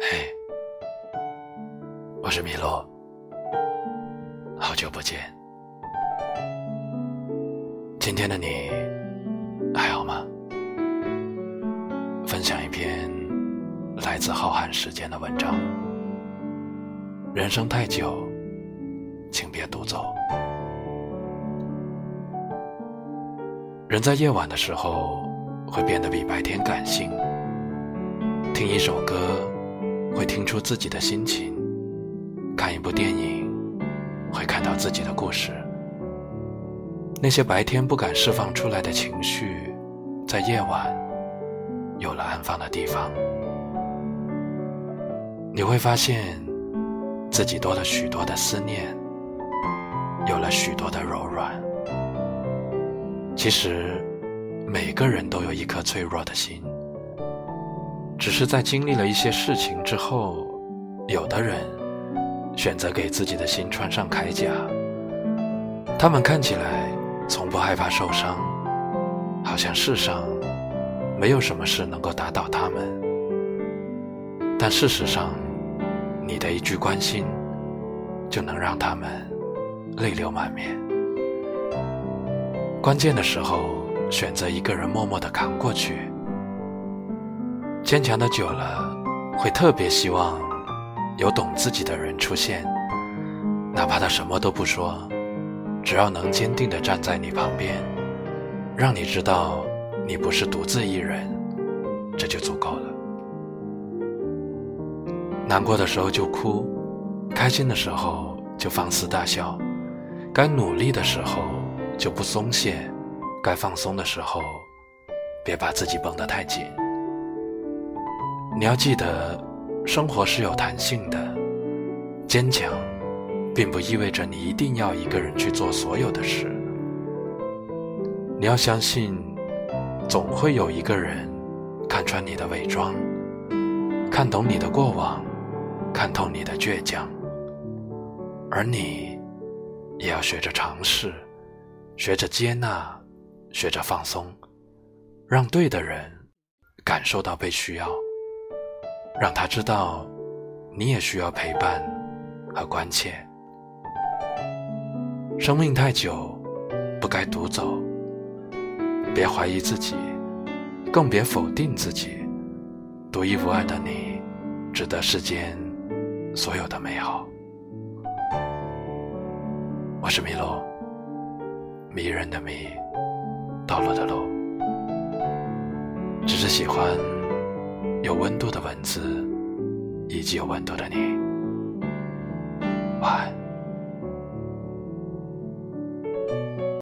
嘿，我是米洛，好久不见。今天的你还好吗？分享一篇来自浩瀚时间的文章。人生太久，请别独走。人在夜晚的时候会变得比白天感性，听一首歌会听出自己的心情，看一部电影会看到自己的故事。那些白天不敢释放出来的情绪，在夜晚有了安放的地方。你会发现自己多了许多的思念，有了许多的柔软。其实，每个人都有一颗脆弱的心，只是在经历了一些事情之后，有的人选择给自己的心穿上铠甲。他们看起来从不害怕受伤，好像世上没有什么事能够打倒他们。但事实上，你的一句关心，就能让他们泪流满面。关键的时候，选择一个人默默的扛过去。坚强的久了，会特别希望有懂自己的人出现，哪怕他什么都不说，只要能坚定的站在你旁边，让你知道你不是独自一人，这就足够了。难过的时候就哭，开心的时候就放肆大笑，该努力的时候。就不松懈，该放松的时候，别把自己绷得太紧。你要记得，生活是有弹性的，坚强，并不意味着你一定要一个人去做所有的事。你要相信，总会有一个人看穿你的伪装，看懂你的过往，看透你的倔强，而你，也要学着尝试。学着接纳，学着放松，让对的人感受到被需要，让他知道你也需要陪伴和关切。生命太久，不该独走。别怀疑自己，更别否定自己。独一无二的你，值得世间所有的美好。我是米洛。迷人的迷，道路的路，只是喜欢有温度的文字，以及有温度的你。